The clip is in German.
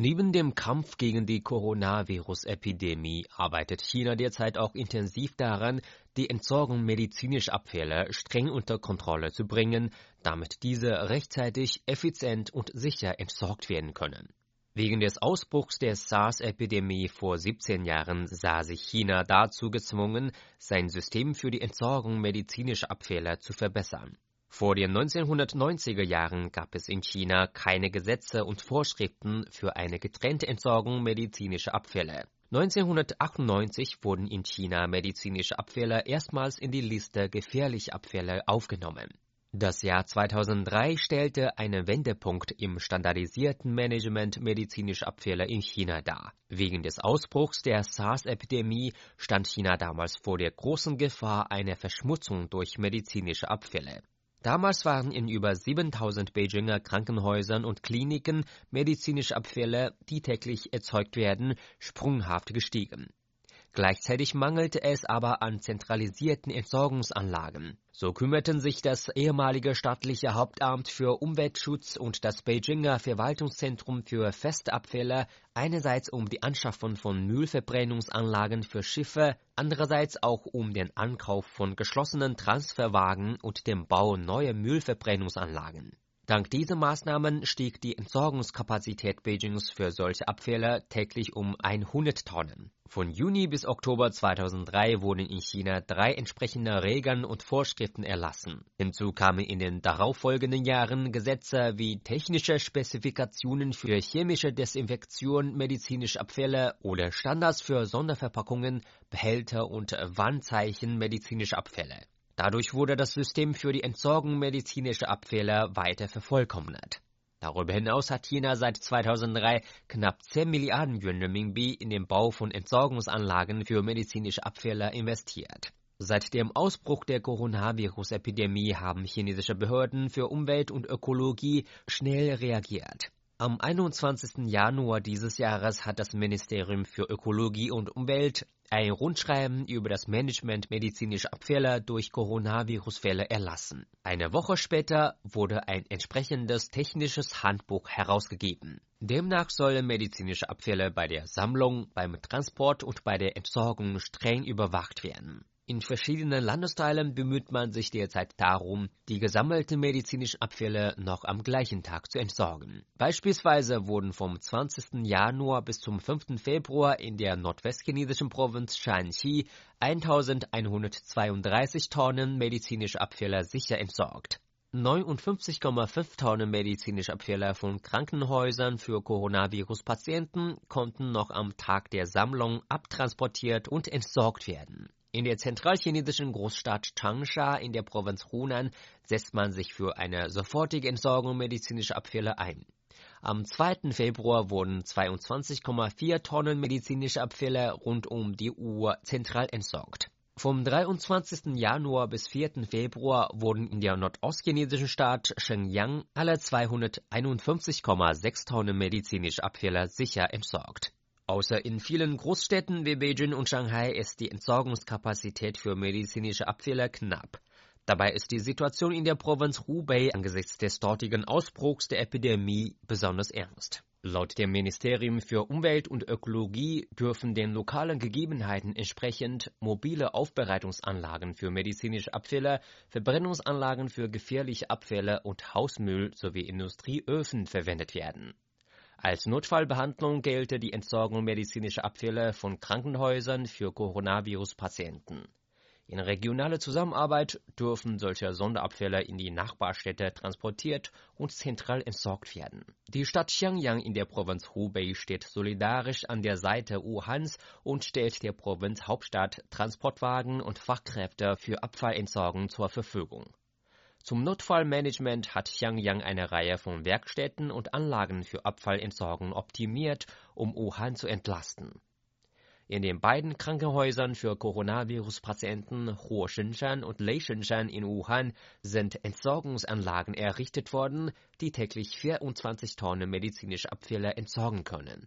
Neben dem Kampf gegen die Coronavirus-Epidemie arbeitet China derzeit auch intensiv daran, die Entsorgung medizinischer Abfälle streng unter Kontrolle zu bringen, damit diese rechtzeitig, effizient und sicher entsorgt werden können. Wegen des Ausbruchs der SARS-Epidemie vor 17 Jahren sah sich China dazu gezwungen, sein System für die Entsorgung medizinischer Abfälle zu verbessern. Vor den 1990er Jahren gab es in China keine Gesetze und Vorschriften für eine getrennte Entsorgung medizinischer Abfälle. 1998 wurden in China medizinische Abfälle erstmals in die Liste gefährlicher Abfälle aufgenommen. Das Jahr 2003 stellte einen Wendepunkt im standardisierten Management medizinischer Abfälle in China dar. Wegen des Ausbruchs der SARS-Epidemie stand China damals vor der großen Gefahr einer Verschmutzung durch medizinische Abfälle. Damals waren in über 7000 Beijinger Krankenhäusern und Kliniken medizinische Abfälle, die täglich erzeugt werden, sprunghaft gestiegen. Gleichzeitig mangelte es aber an zentralisierten Entsorgungsanlagen. So kümmerten sich das ehemalige staatliche Hauptamt für Umweltschutz und das Beijinger Verwaltungszentrum für Festabfälle einerseits um die Anschaffung von Müllverbrennungsanlagen für Schiffe, andererseits auch um den Ankauf von geschlossenen Transferwagen und dem Bau neuer Müllverbrennungsanlagen. Dank dieser Maßnahmen stieg die Entsorgungskapazität Beijings für solche Abfälle täglich um 100 Tonnen. Von Juni bis Oktober 2003 wurden in China drei entsprechende Regeln und Vorschriften erlassen. Hinzu kamen in den darauffolgenden Jahren Gesetze wie technische Spezifikationen für chemische Desinfektion medizinischer Abfälle oder Standards für Sonderverpackungen, Behälter und Wandzeichen medizinischer Abfälle. Dadurch wurde das System für die Entsorgung medizinischer Abfälle weiter vervollkommnet. Darüber hinaus hat China seit 2003 knapp 10 Milliarden Yuan Renminbi in den Bau von Entsorgungsanlagen für medizinische Abfälle investiert. Seit dem Ausbruch der Coronavirus-Epidemie haben chinesische Behörden für Umwelt und Ökologie schnell reagiert. Am 21. Januar dieses Jahres hat das Ministerium für Ökologie und Umwelt ein Rundschreiben über das Management medizinischer Abfälle durch Coronavirusfälle erlassen. Eine Woche später wurde ein entsprechendes technisches Handbuch herausgegeben. Demnach sollen medizinische Abfälle bei der Sammlung, beim Transport und bei der Entsorgung streng überwacht werden. In verschiedenen Landesteilen bemüht man sich derzeit darum, die gesammelten medizinischen Abfälle noch am gleichen Tag zu entsorgen. Beispielsweise wurden vom 20. Januar bis zum 5. Februar in der nordwestchinesischen Provinz Shanxi 1132 Tonnen medizinische Abfälle sicher entsorgt. 59,5 Tonnen medizinische Abfälle von Krankenhäusern für Coronavirus-Patienten konnten noch am Tag der Sammlung abtransportiert und entsorgt werden. In der zentralchinesischen Großstadt Changsha in der Provinz Hunan setzt man sich für eine sofortige Entsorgung medizinischer Abfälle ein. Am 2. Februar wurden 22,4 Tonnen medizinische Abfälle rund um die Uhr zentral entsorgt. Vom 23. Januar bis 4. Februar wurden in der nordostchinesischen Stadt Shenyang alle 251,6 Tonnen medizinische Abfälle sicher entsorgt. Außer in vielen Großstädten wie Beijing und Shanghai ist die Entsorgungskapazität für medizinische Abfälle knapp. Dabei ist die Situation in der Provinz Hubei angesichts des dortigen Ausbruchs der Epidemie besonders ernst. Laut dem Ministerium für Umwelt und Ökologie dürfen den lokalen Gegebenheiten entsprechend mobile Aufbereitungsanlagen für medizinische Abfälle, Verbrennungsanlagen für gefährliche Abfälle und Hausmüll sowie Industrieöfen verwendet werden. Als Notfallbehandlung gelte die Entsorgung medizinischer Abfälle von Krankenhäusern für Coronavirus-Patienten. In regionaler Zusammenarbeit dürfen solche Sonderabfälle in die Nachbarstädte transportiert und zentral entsorgt werden. Die Stadt Xiangyang in der Provinz Hubei steht solidarisch an der Seite Wuhans und stellt der Provinzhauptstadt Transportwagen und Fachkräfte für Abfallentsorgung zur Verfügung. Zum Notfallmanagement hat Xiangyang eine Reihe von Werkstätten und Anlagen für Abfallentsorgung optimiert, um Wuhan zu entlasten. In den beiden Krankenhäusern für Coronavirus-Patienten Huo-Shenshan und Lei-Shenshan in Wuhan sind Entsorgungsanlagen errichtet worden, die täglich 24 Tonnen medizinische Abfälle entsorgen können